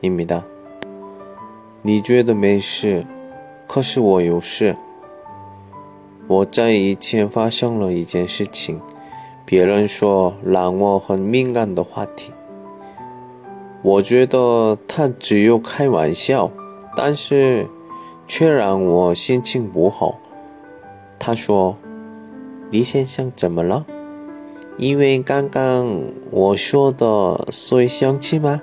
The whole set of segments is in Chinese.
입니다. 你觉得没事，可是我有事。我在以前发生了一件事情，别人说让我很敏感的话题。我觉得他只有开玩笑，但是却让我心情不好。他说：“李先生怎么了？因为刚刚我说的，所以生气吗？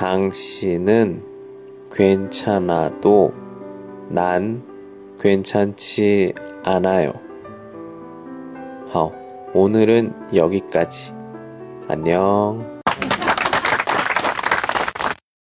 당신은 괜찮아도 난 괜찮지 않아요. 好, 오늘은 여기까지. 안녕.